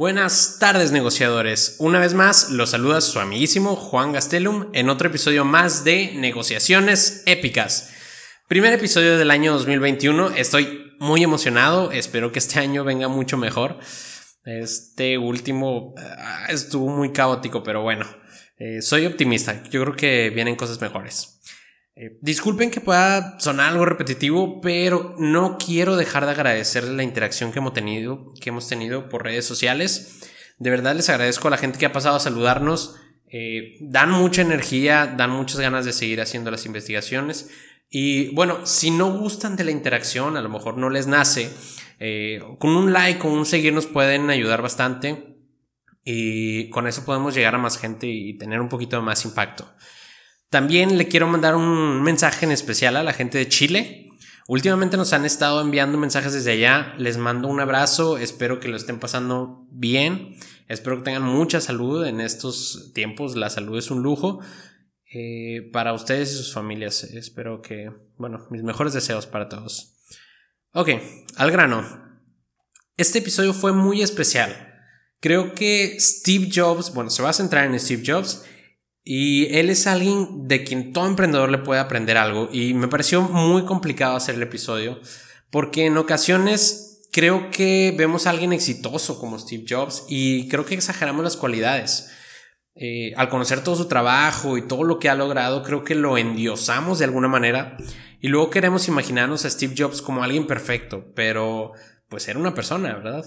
Buenas tardes negociadores, una vez más los saluda su amiguísimo Juan Gastelum en otro episodio más de Negociaciones Épicas. Primer episodio del año 2021, estoy muy emocionado, espero que este año venga mucho mejor. Este último ah, estuvo muy caótico, pero bueno, eh, soy optimista, yo creo que vienen cosas mejores. Eh, disculpen que pueda sonar algo repetitivo, pero no quiero dejar de agradecer la interacción que hemos tenido, que hemos tenido por redes sociales. De verdad les agradezco a la gente que ha pasado a saludarnos. Eh, dan mucha energía, dan muchas ganas de seguir haciendo las investigaciones. Y bueno, si no gustan de la interacción, a lo mejor no les nace, eh, con un like, con un seguir nos pueden ayudar bastante. Y con eso podemos llegar a más gente y tener un poquito más impacto. También le quiero mandar un mensaje en especial a la gente de Chile. Últimamente nos han estado enviando mensajes desde allá. Les mando un abrazo. Espero que lo estén pasando bien. Espero que tengan mucha salud en estos tiempos. La salud es un lujo. Eh, para ustedes y sus familias. Espero que, bueno, mis mejores deseos para todos. Ok, al grano. Este episodio fue muy especial. Creo que Steve Jobs, bueno, se va a centrar en Steve Jobs y él es alguien de quien todo emprendedor le puede aprender algo. Y me pareció muy complicado hacer el episodio porque en ocasiones creo que vemos a alguien exitoso como Steve Jobs y creo que exageramos las cualidades. Eh, al conocer todo su trabajo y todo lo que ha logrado, creo que lo endiosamos de alguna manera y luego queremos imaginarnos a Steve Jobs como alguien perfecto, pero pues era una persona, ¿verdad?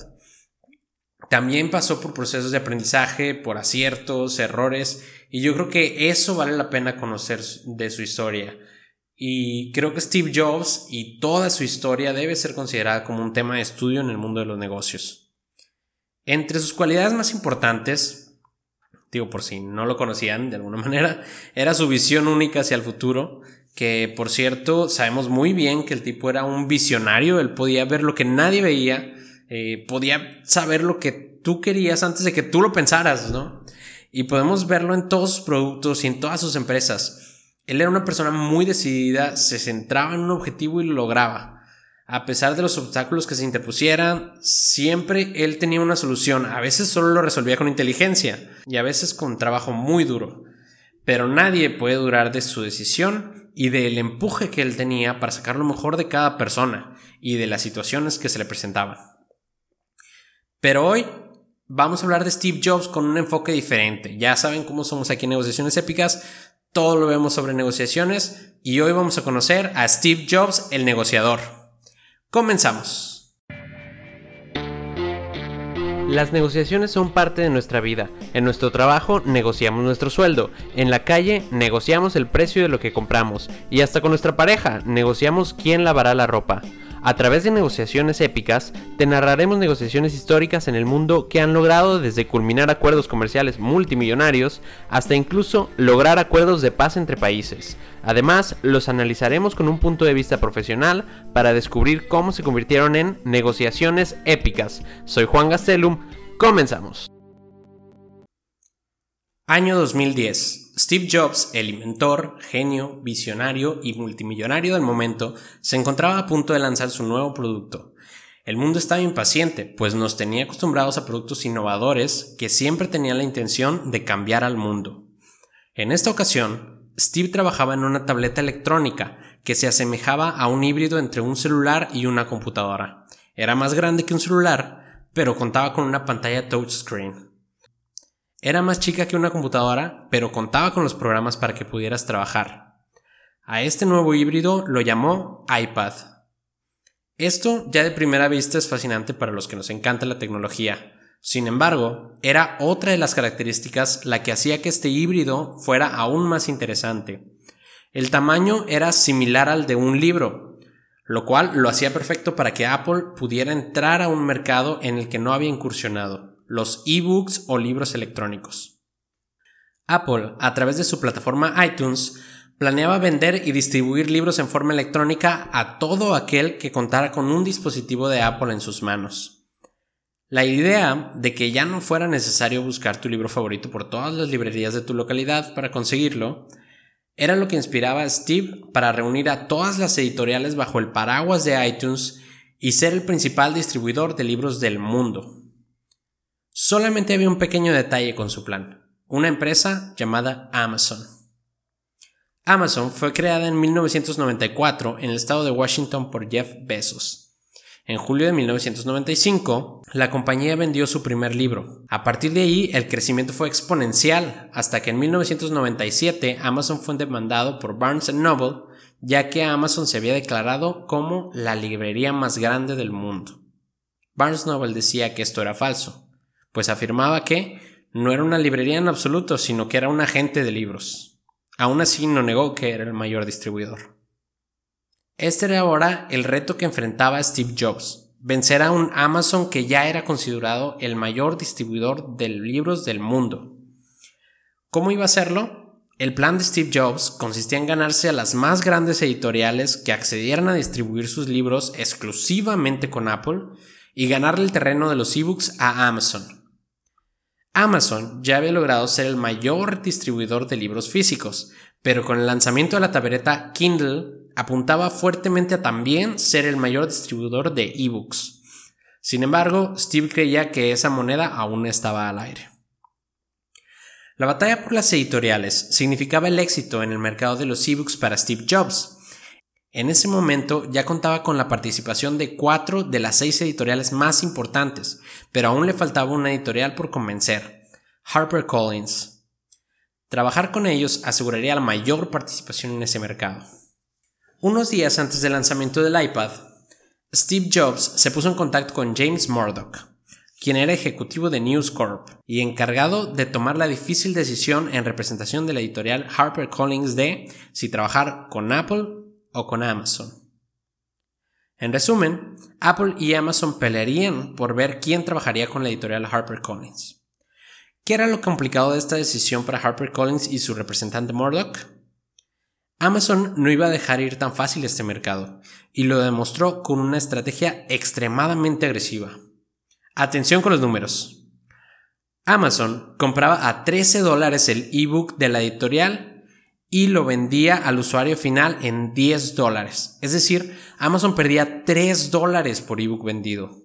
También pasó por procesos de aprendizaje, por aciertos, errores, y yo creo que eso vale la pena conocer de su historia. Y creo que Steve Jobs y toda su historia debe ser considerada como un tema de estudio en el mundo de los negocios. Entre sus cualidades más importantes, digo por si no lo conocían de alguna manera, era su visión única hacia el futuro, que por cierto sabemos muy bien que el tipo era un visionario, él podía ver lo que nadie veía, eh, podía saber lo que tú querías antes de que tú lo pensaras, ¿no? Y podemos verlo en todos sus productos y en todas sus empresas. Él era una persona muy decidida, se centraba en un objetivo y lo lograba. A pesar de los obstáculos que se interpusieran, siempre él tenía una solución. A veces solo lo resolvía con inteligencia y a veces con trabajo muy duro. Pero nadie puede durar de su decisión y del empuje que él tenía para sacar lo mejor de cada persona y de las situaciones que se le presentaban. Pero hoy vamos a hablar de Steve Jobs con un enfoque diferente. Ya saben cómo somos aquí en Negociaciones Épicas, todo lo vemos sobre negociaciones y hoy vamos a conocer a Steve Jobs, el negociador. Comenzamos. Las negociaciones son parte de nuestra vida. En nuestro trabajo negociamos nuestro sueldo. En la calle negociamos el precio de lo que compramos. Y hasta con nuestra pareja negociamos quién lavará la ropa. A través de negociaciones épicas, te narraremos negociaciones históricas en el mundo que han logrado desde culminar acuerdos comerciales multimillonarios hasta incluso lograr acuerdos de paz entre países. Además, los analizaremos con un punto de vista profesional para descubrir cómo se convirtieron en negociaciones épicas. Soy Juan Gastelum, comenzamos. Año 2010. Steve Jobs, el inventor, genio, visionario y multimillonario del momento, se encontraba a punto de lanzar su nuevo producto. El mundo estaba impaciente, pues nos tenía acostumbrados a productos innovadores que siempre tenían la intención de cambiar al mundo. En esta ocasión, Steve trabajaba en una tableta electrónica que se asemejaba a un híbrido entre un celular y una computadora. Era más grande que un celular, pero contaba con una pantalla touchscreen. Era más chica que una computadora, pero contaba con los programas para que pudieras trabajar. A este nuevo híbrido lo llamó iPad. Esto ya de primera vista es fascinante para los que nos encanta la tecnología. Sin embargo, era otra de las características la que hacía que este híbrido fuera aún más interesante. El tamaño era similar al de un libro, lo cual lo hacía perfecto para que Apple pudiera entrar a un mercado en el que no había incursionado los ebooks o libros electrónicos. Apple, a través de su plataforma iTunes, planeaba vender y distribuir libros en forma electrónica a todo aquel que contara con un dispositivo de Apple en sus manos. La idea de que ya no fuera necesario buscar tu libro favorito por todas las librerías de tu localidad para conseguirlo, era lo que inspiraba a Steve para reunir a todas las editoriales bajo el paraguas de iTunes y ser el principal distribuidor de libros del mundo. Solamente había un pequeño detalle con su plan, una empresa llamada Amazon. Amazon fue creada en 1994 en el estado de Washington por Jeff Bezos. En julio de 1995, la compañía vendió su primer libro. A partir de ahí, el crecimiento fue exponencial, hasta que en 1997 Amazon fue demandado por Barnes Noble, ya que Amazon se había declarado como la librería más grande del mundo. Barnes Noble decía que esto era falso, pues afirmaba que no era una librería en absoluto, sino que era un agente de libros. Aún así no negó que era el mayor distribuidor. Este era ahora el reto que enfrentaba Steve Jobs, vencer a un Amazon que ya era considerado el mayor distribuidor de libros del mundo. ¿Cómo iba a hacerlo? El plan de Steve Jobs consistía en ganarse a las más grandes editoriales que accedieran a distribuir sus libros exclusivamente con Apple y ganarle el terreno de los ebooks a Amazon. Amazon ya había logrado ser el mayor distribuidor de libros físicos, pero con el lanzamiento de la tableta Kindle apuntaba fuertemente a también ser el mayor distribuidor de ebooks. Sin embargo, Steve creía que esa moneda aún estaba al aire. La batalla por las editoriales significaba el éxito en el mercado de los ebooks para Steve Jobs. En ese momento ya contaba con la participación de cuatro de las seis editoriales más importantes, pero aún le faltaba una editorial por convencer, HarperCollins. Trabajar con ellos aseguraría la mayor participación en ese mercado. Unos días antes del lanzamiento del iPad, Steve Jobs se puso en contacto con James Murdoch, quien era ejecutivo de News Corp y encargado de tomar la difícil decisión en representación de la editorial HarperCollins de si trabajar con Apple o con Amazon. En resumen, Apple y Amazon pelearían por ver quién trabajaría con la editorial HarperCollins. ¿Qué era lo complicado de esta decisión para HarperCollins y su representante Murdoch? Amazon no iba a dejar ir tan fácil este mercado, y lo demostró con una estrategia extremadamente agresiva. Atención con los números. Amazon compraba a 13 dólares el ebook de la editorial y lo vendía al usuario final en 10 dólares. Es decir, Amazon perdía 3 dólares por ebook vendido.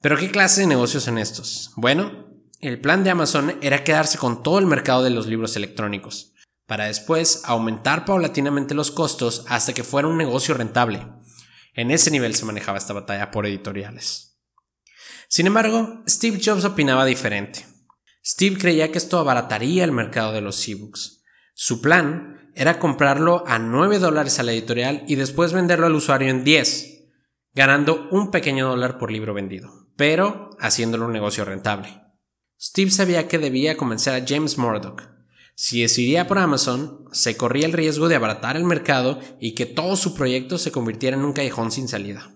Pero ¿qué clase de negocios son estos? Bueno, el plan de Amazon era quedarse con todo el mercado de los libros electrónicos, para después aumentar paulatinamente los costos hasta que fuera un negocio rentable. En ese nivel se manejaba esta batalla por editoriales. Sin embargo, Steve Jobs opinaba diferente. Steve creía que esto abarataría el mercado de los ebooks su plan era comprarlo a 9 dólares a la editorial y después venderlo al usuario en 10, ganando un pequeño dólar por libro vendido, pero haciéndolo un negocio rentable. Steve sabía que debía convencer a James Murdoch. Si decidía por Amazon, se corría el riesgo de abaratar el mercado y que todo su proyecto se convirtiera en un callejón sin salida.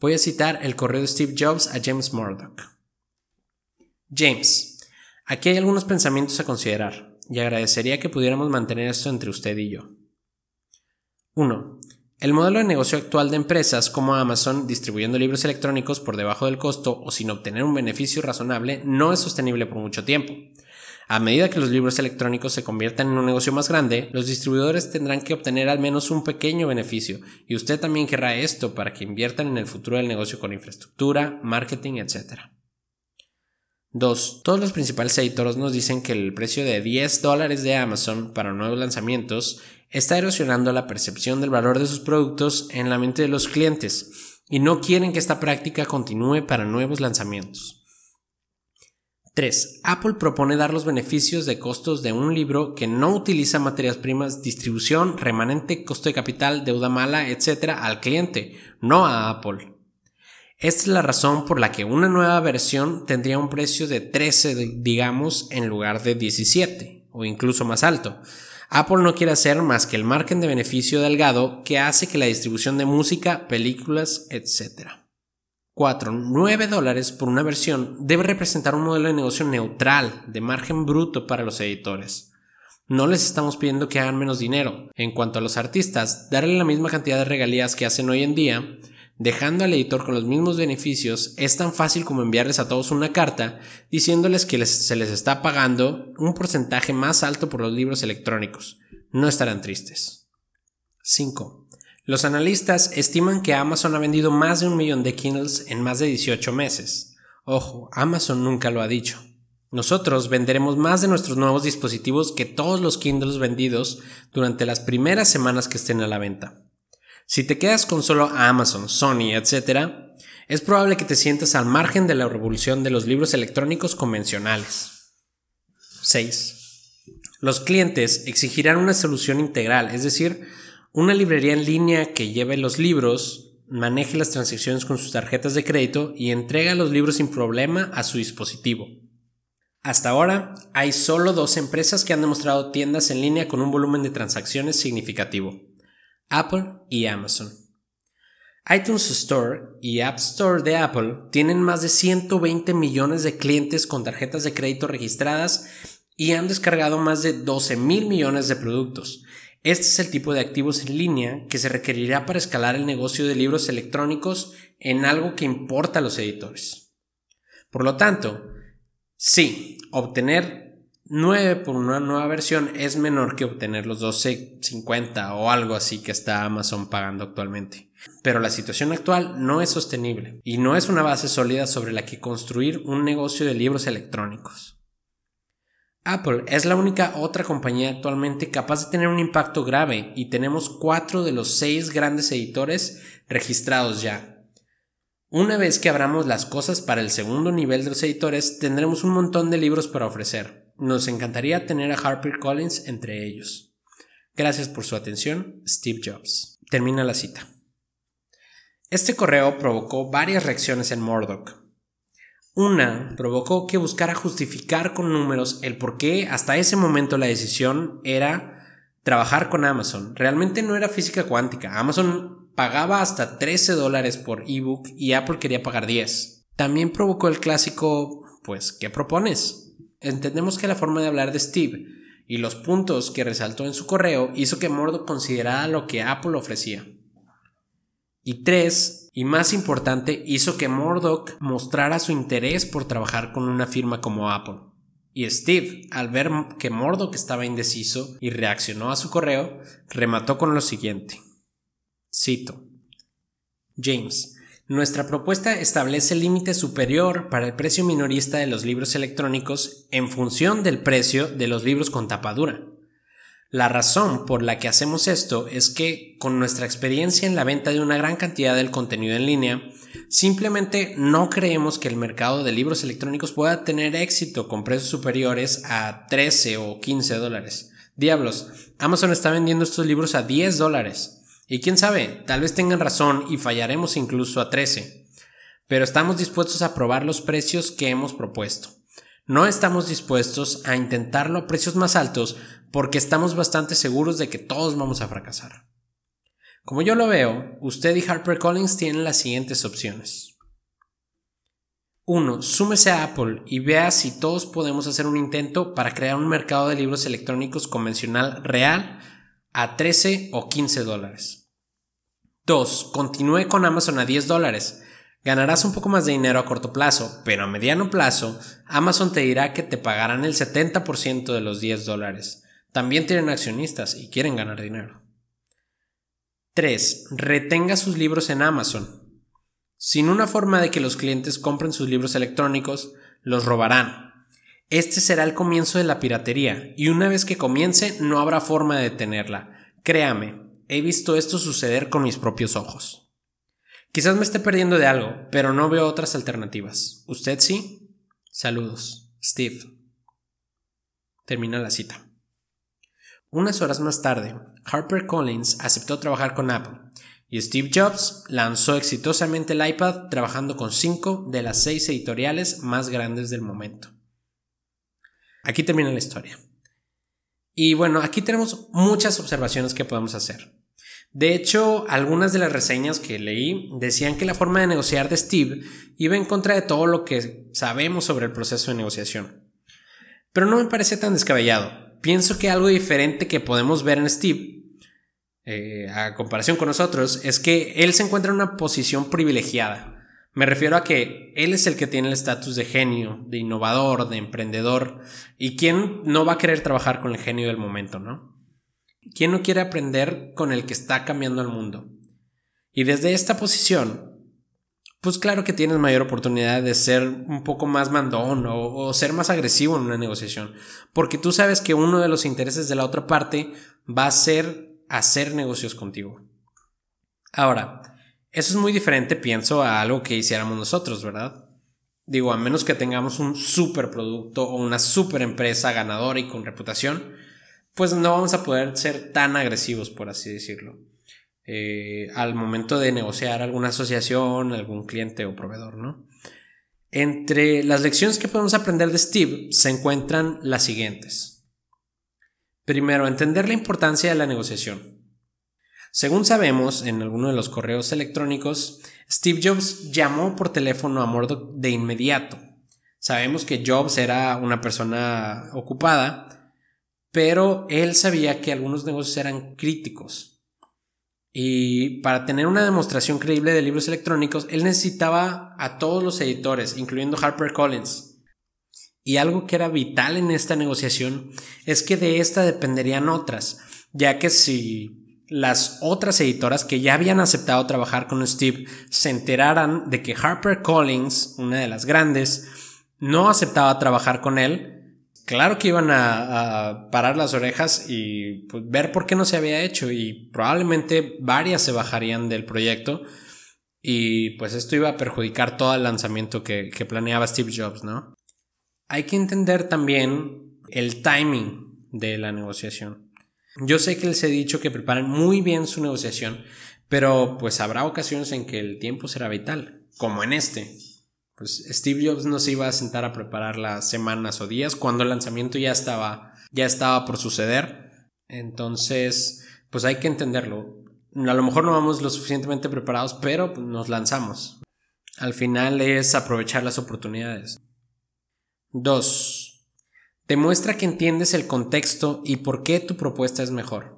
Voy a citar el correo de Steve Jobs a James Murdoch. James, Aquí hay algunos pensamientos a considerar, y agradecería que pudiéramos mantener esto entre usted y yo. 1. El modelo de negocio actual de empresas como Amazon distribuyendo libros electrónicos por debajo del costo o sin obtener un beneficio razonable no es sostenible por mucho tiempo. A medida que los libros electrónicos se conviertan en un negocio más grande, los distribuidores tendrán que obtener al menos un pequeño beneficio, y usted también querrá esto para que inviertan en el futuro del negocio con infraestructura, marketing, etc. 2. Todos los principales editores nos dicen que el precio de 10 dólares de Amazon para nuevos lanzamientos está erosionando la percepción del valor de sus productos en la mente de los clientes y no quieren que esta práctica continúe para nuevos lanzamientos. 3. Apple propone dar los beneficios de costos de un libro que no utiliza materias primas, distribución, remanente, costo de capital, deuda mala, etc. al cliente, no a Apple. Esta es la razón por la que una nueva versión tendría un precio de 13, digamos, en lugar de 17 o incluso más alto. Apple no quiere hacer más que el margen de beneficio delgado que hace que la distribución de música, películas, etc. 4. 9 dólares por una versión debe representar un modelo de negocio neutral, de margen bruto para los editores. No les estamos pidiendo que hagan menos dinero. En cuanto a los artistas, darle la misma cantidad de regalías que hacen hoy en día dejando al editor con los mismos beneficios, es tan fácil como enviarles a todos una carta diciéndoles que se les está pagando un porcentaje más alto por los libros electrónicos. No estarán tristes. 5. Los analistas estiman que Amazon ha vendido más de un millón de Kindles en más de 18 meses, Ojo, Amazon nunca lo ha dicho. Nosotros venderemos más de nuestros nuevos dispositivos que todos los Kindles vendidos durante las primeras semanas que estén a la venta. Si te quedas con solo Amazon, Sony, etc., es probable que te sientas al margen de la revolución de los libros electrónicos convencionales. 6. Los clientes exigirán una solución integral, es decir, una librería en línea que lleve los libros, maneje las transacciones con sus tarjetas de crédito y entrega los libros sin problema a su dispositivo. Hasta ahora, hay solo dos empresas que han demostrado tiendas en línea con un volumen de transacciones significativo, Apple y Amazon. iTunes Store y App Store de Apple tienen más de 120 millones de clientes con tarjetas de crédito registradas y han descargado más de 12 mil millones de productos, este es el tipo de activos en línea que se requerirá para escalar el negocio de libros electrónicos en algo que importa a los editores. Por lo tanto, sí, obtener 9 por una nueva versión es menor que obtener los 12.50 o algo así que está Amazon pagando actualmente. Pero la situación actual no es sostenible y no es una base sólida sobre la que construir un negocio de libros electrónicos. Apple es la única otra compañía actualmente capaz de tener un impacto grave y tenemos cuatro de los seis grandes editores registrados ya. Una vez que abramos las cosas para el segundo nivel de los editores, tendremos un montón de libros para ofrecer. Nos encantaría tener a HarperCollins entre ellos. Gracias por su atención, Steve Jobs. Termina la cita. Este correo provocó varias reacciones en Murdoch, una provocó que buscara justificar con números el por qué hasta ese momento la decisión era trabajar con Amazon. Realmente no era física cuántica. Amazon pagaba hasta 13 dólares por ebook y Apple quería pagar 10. También provocó el clásico, pues, ¿qué propones? Entendemos que la forma de hablar de Steve y los puntos que resaltó en su correo hizo que Murdoch considerara lo que Apple ofrecía. Y tres, y más importante, hizo que Murdoch mostrara su interés por trabajar con una firma como Apple. Y Steve, al ver que Murdoch estaba indeciso y reaccionó a su correo, remató con lo siguiente. Cito. James, nuestra propuesta establece límite superior para el precio minorista de los libros electrónicos en función del precio de los libros con tapadura. La razón por la que hacemos esto es que, con nuestra experiencia en la venta de una gran cantidad del contenido en línea, simplemente no creemos que el mercado de libros electrónicos pueda tener éxito con precios superiores a 13 o 15 dólares. Diablos, Amazon está vendiendo estos libros a 10 dólares. Y quién sabe, tal vez tengan razón y fallaremos incluso a 13. Pero estamos dispuestos a probar los precios que hemos propuesto. No estamos dispuestos a intentarlo a precios más altos porque estamos bastante seguros de que todos vamos a fracasar. Como yo lo veo, usted y HarperCollins tienen las siguientes opciones. 1. Súmese a Apple y vea si todos podemos hacer un intento para crear un mercado de libros electrónicos convencional real a 13 o 15 dólares. 2. Continúe con Amazon a 10 dólares Ganarás un poco más de dinero a corto plazo, pero a mediano plazo, Amazon te dirá que te pagarán el 70% de los 10 dólares. También tienen accionistas y quieren ganar dinero. 3. Retenga sus libros en Amazon. Sin una forma de que los clientes compren sus libros electrónicos, los robarán. Este será el comienzo de la piratería, y una vez que comience no habrá forma de detenerla. Créame, he visto esto suceder con mis propios ojos. Quizás me esté perdiendo de algo, pero no veo otras alternativas. ¿Usted sí? Saludos, Steve. Termina la cita. Unas horas más tarde, Harper Collins aceptó trabajar con Apple y Steve Jobs lanzó exitosamente el iPad trabajando con cinco de las seis editoriales más grandes del momento. Aquí termina la historia. Y bueno, aquí tenemos muchas observaciones que podemos hacer. De hecho, algunas de las reseñas que leí decían que la forma de negociar de Steve iba en contra de todo lo que sabemos sobre el proceso de negociación. Pero no me parece tan descabellado. Pienso que algo diferente que podemos ver en Steve, eh, a comparación con nosotros, es que él se encuentra en una posición privilegiada. Me refiero a que él es el que tiene el estatus de genio, de innovador, de emprendedor, y quién no va a querer trabajar con el genio del momento, ¿no? ¿Quién no quiere aprender con el que está cambiando el mundo? Y desde esta posición, pues claro que tienes mayor oportunidad de ser un poco más mandón o, ser más agresivo en una negociación. Porque tú sabes que uno de los intereses de la otra parte va a ser hacer negocios contigo. Ahora, eso es muy diferente, pienso, a algo que hiciéramos nosotros, ¿verdad? Digo, a menos que tengamos un super producto o una super empresa ganadora y con reputación, pues no vamos a poder ser tan agresivos, por así decirlo. Eh, al momento de negociar alguna asociación, algún cliente o proveedor, ¿no? Entre las lecciones que podemos aprender de Steve se encuentran las siguientes. Primero, entender la importancia de la negociación. Según sabemos en alguno de los correos electrónicos, Steve Jobs llamó por teléfono a Murdoch de inmediato. Sabemos que Jobs era una persona ocupada, pero él sabía que algunos negocios eran críticos y para tener una demostración creíble de libros electrónicos, él necesitaba a todos los editores, incluyendo HarperCollins. Y algo que era vital en esta negociación es que de esta dependerían otras, ya que si las otras editoras que ya habían aceptado trabajar con Steve se enteraran de que HarperCollins, una de las grandes, no aceptaba trabajar con él, claro que iban a, parar las orejas y pues, ver por qué no se había hecho y probablemente varias se bajarían del proyecto y pues esto iba a perjudicar todo el lanzamiento que, que planeaba Steve Jobs, ¿no? Hay que entender también el timing de la negociación. Yo sé que les he dicho que preparen muy bien su negociación, pero pues habrá ocasiones en que el tiempo será vital, como en este pues Steve Jobs no se iba a sentar a preparar las semanas o días cuando el lanzamiento ya estaba, ya estaba por suceder. Entonces, pues hay que entenderlo. A lo mejor no vamos lo suficientemente preparados, pero nos lanzamos. Al final es aprovechar las oportunidades. 2. Demuestra que entiendes el contexto y por qué tu propuesta es mejor.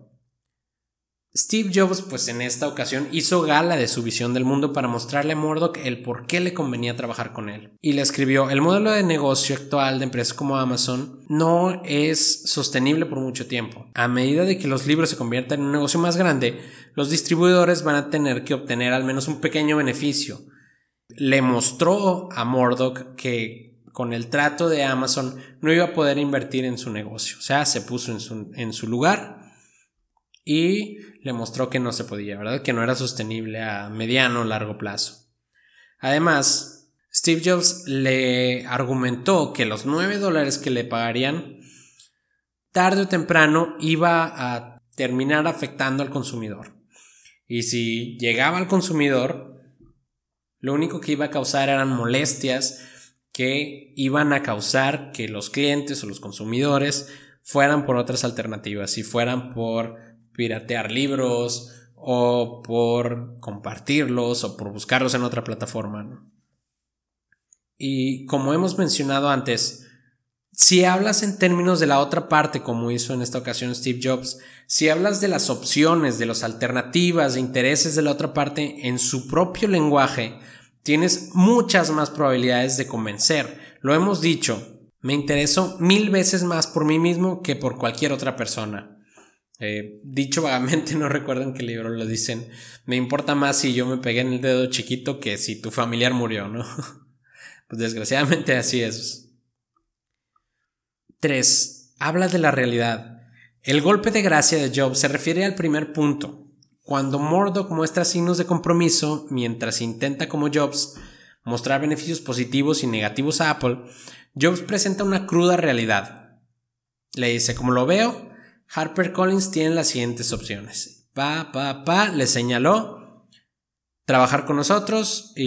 Steve Jobs, pues en esta ocasión, hizo gala de su visión del mundo para mostrarle a Murdoch el por qué le convenía trabajar con él. Y le escribió, el modelo de negocio actual de empresas como Amazon no es sostenible por mucho tiempo. A medida de que los libros se conviertan en un negocio más grande, los distribuidores van a tener que obtener al menos un pequeño beneficio. Le mostró a Murdoch que con el trato de Amazon no iba a poder invertir en su negocio. O sea, se puso en su, en su lugar y le mostró que no se podía, ¿verdad? Que no era sostenible a mediano o largo plazo. Además, Steve Jobs le argumentó que los 9 dólares que le pagarían tarde o temprano iba a terminar afectando al consumidor. Y si llegaba al consumidor, lo único que iba a causar eran molestias que iban a causar que los clientes o los consumidores fueran por otras alternativas y fueran por piratear libros o por compartirlos o por buscarlos en otra plataforma. Y como hemos mencionado antes, si hablas en términos de la otra parte, como hizo en esta ocasión Steve Jobs, si hablas de las opciones, de las alternativas, de intereses de la otra parte en su propio lenguaje, tienes muchas más probabilidades de convencer. Lo hemos dicho, me intereso mil veces más por mí mismo que por cualquier otra persona. Eh, dicho vagamente, no recuerdo en qué libro lo dicen. Me importa más si yo me pegué en el dedo chiquito que si tu familiar murió, ¿no? pues desgraciadamente así es. 3. Habla de la realidad. El golpe de gracia de Job se refiere al primer punto. Cuando Murdoch muestra signos de compromiso mientras intenta como Jobs mostrar beneficios positivos y negativos a Apple, Jobs presenta una cruda realidad. Le dice, como lo veo, HarperCollins tiene las siguientes opciones. Pa, pa, pa, le señaló trabajar con nosotros e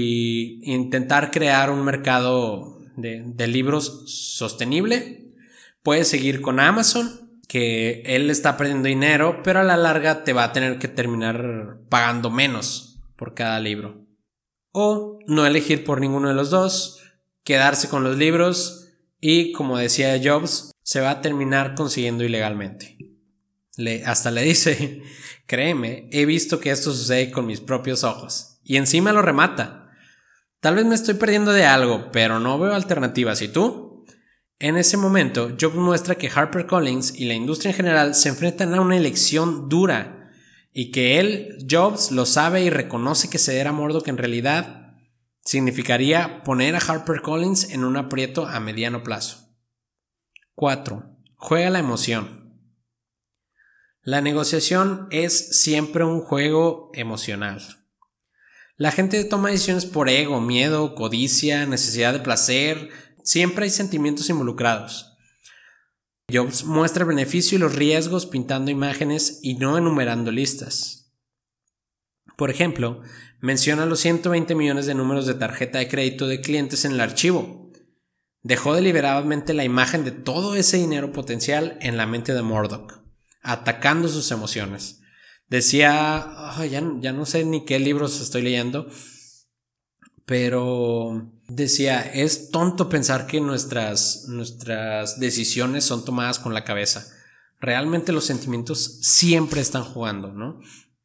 intentar crear un mercado de, de libros sostenible. Puedes seguir con Amazon, que él está perdiendo dinero, pero a la larga te va a tener que terminar pagando menos por cada libro. O no elegir por ninguno de los dos, quedarse con los libros y, como decía Jobs, se va a terminar consiguiendo ilegalmente hasta le dice, créeme, he visto que esto sucede con mis propios ojos. Y encima lo remata. Tal vez me estoy perdiendo de algo, pero no veo alternativas. ¿Y tú? En ese momento, Jobs muestra que HarperCollins y la industria en general se enfrentan a una elección dura y que él, Jobs, lo sabe y reconoce que ceder a que en realidad significaría poner a HarperCollins en un aprieto a mediano plazo. 4. Juega la emoción. La negociación es siempre un juego emocional. La gente toma decisiones por ego, miedo, codicia, necesidad de placer, siempre hay sentimientos involucrados. Jobs muestra el beneficio y los riesgos pintando imágenes y no enumerando listas. Por ejemplo, menciona los 120 millones de números de tarjeta de crédito de clientes en el archivo. Dejó deliberadamente la imagen de todo ese dinero potencial en la mente de Murdoch, atacando sus emociones. Decía, ya, ya no sé ni qué libros estoy leyendo, pero decía, es tonto pensar que nuestras, nuestras decisiones son tomadas con la cabeza. Realmente los sentimientos siempre están jugando, ¿no?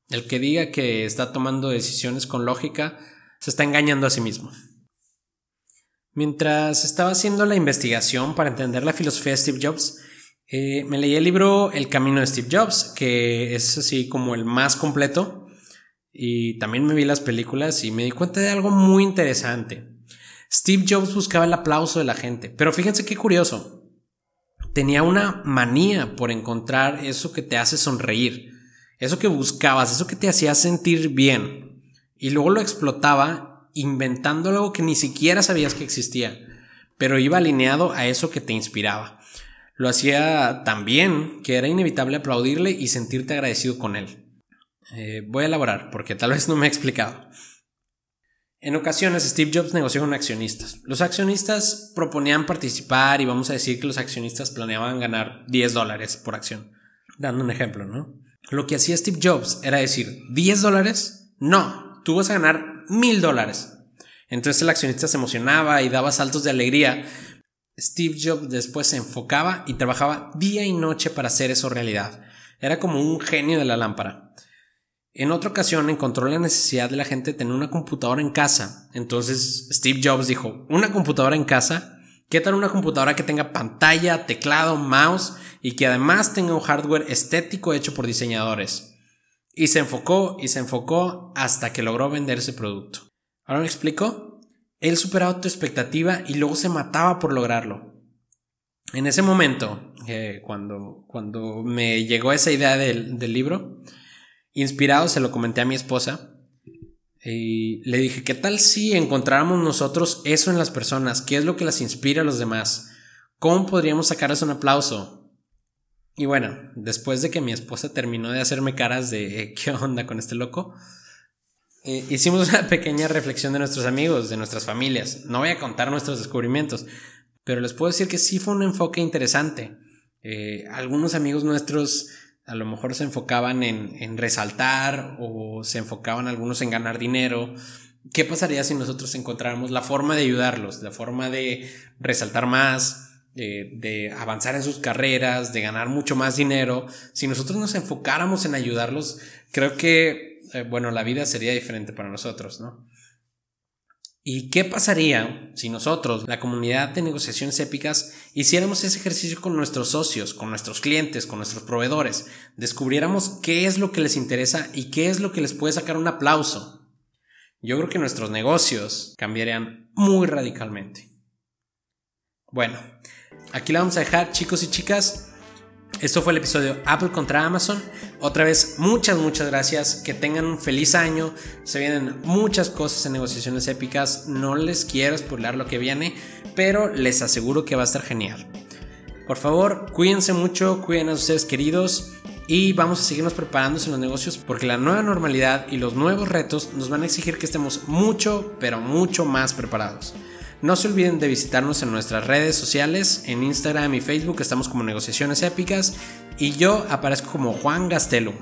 El que diga que está tomando decisiones con lógica se está engañando a sí mismo. Mientras estaba haciendo la investigación para entender la filosofía de Steve Jobs, eh, me leí el libro El Camino de Steve Jobs, que es así como el más completo, y también me vi las películas y me di cuenta de algo muy interesante. Steve Jobs buscaba el aplauso de la gente, pero fíjense qué curioso. Tenía una manía por encontrar eso que te hace sonreír, eso que buscabas, eso que te hacía sentir bien, y luego lo explotaba inventando algo que ni siquiera sabías que existía, pero iba alineado a eso que te inspiraba. Lo hacía tan bien que era inevitable aplaudirle y sentirte agradecido con él. Eh, voy a elaborar porque tal vez no me he explicado. En ocasiones Steve Jobs negoció con accionistas. Los accionistas proponían participar y vamos a decir que los accionistas planeaban ganar 10 dólares por acción. Dando un ejemplo, ¿no? Lo que hacía Steve Jobs era decir, ¿10 dólares? No, tú vas a ganar 1000 dólares. Entonces el accionista se emocionaba y daba saltos de alegría. Steve Jobs después se enfocaba y trabajaba día y noche para hacer eso realidad. Era como un genio de la lámpara. En otra ocasión encontró la necesidad de la gente tener una computadora en casa. Entonces Steve Jobs dijo, ¿una computadora en casa? ¿Qué tal una computadora que tenga pantalla, teclado, mouse y que además tenga un hardware estético hecho por diseñadores? Y se enfocó y se enfocó hasta que logró vender ese producto. ¿Ahora me explico? Él superaba tu expectativa y luego se mataba por lograrlo. En ese momento, eh, cuando, cuando me llegó esa idea del, del libro, Inspirado se lo comenté a mi esposa y le dije, ¿qué tal si encontráramos nosotros eso en las personas? ¿Qué es lo que las inspira a los demás? ¿Cómo podríamos sacarles un aplauso? Y bueno, después de que mi esposa terminó de hacerme caras de eh, ¿qué onda con este loco? Eh, hicimos una pequeña reflexión de nuestros amigos, de nuestras familias. No voy a contar nuestros descubrimientos, pero les puedo decir que sí fue un enfoque interesante. Eh, algunos amigos nuestros a lo mejor se enfocaban en, resaltar o se enfocaban algunos en ganar dinero. ¿Qué pasaría si nosotros encontráramos la forma de ayudarlos, la forma de resaltar más, de, avanzar en sus carreras, de ganar mucho más dinero? Si nosotros nos enfocáramos en ayudarlos, creo que, eh, bueno, la vida sería diferente para nosotros, ¿no? ¿Y qué pasaría si nosotros, la comunidad de negociaciones épicas, hiciéramos ese ejercicio con nuestros socios, con nuestros clientes, con nuestros proveedores? Descubriéramos qué es lo que les interesa y qué es lo que les puede sacar un aplauso. Yo creo que nuestros negocios cambiarían muy radicalmente. Bueno, aquí la vamos a dejar chicos y chicas. Esto fue el episodio Apple contra Amazon. Otra vez, muchas, muchas gracias. Que tengan un feliz año. Se vienen muchas cosas en negociaciones épicas. No les quiero spoiler lo que viene, pero les aseguro que va a estar genial. Por favor, cuídense mucho, cuiden a ustedes queridos y vamos a seguirnos preparándonos en los negocios porque la nueva normalidad y los nuevos retos nos van a exigir que estemos mucho, pero mucho más preparados. No se olviden de visitarnos en nuestras redes sociales, en Instagram y Facebook estamos como Negociaciones Épicas y yo aparezco como Juan Gastelum.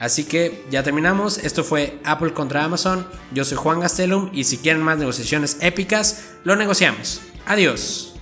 Así que ya terminamos, esto fue Apple contra Amazon, yo soy Juan Gastelum y si quieren más negociaciones épicas, lo negociamos. Adiós.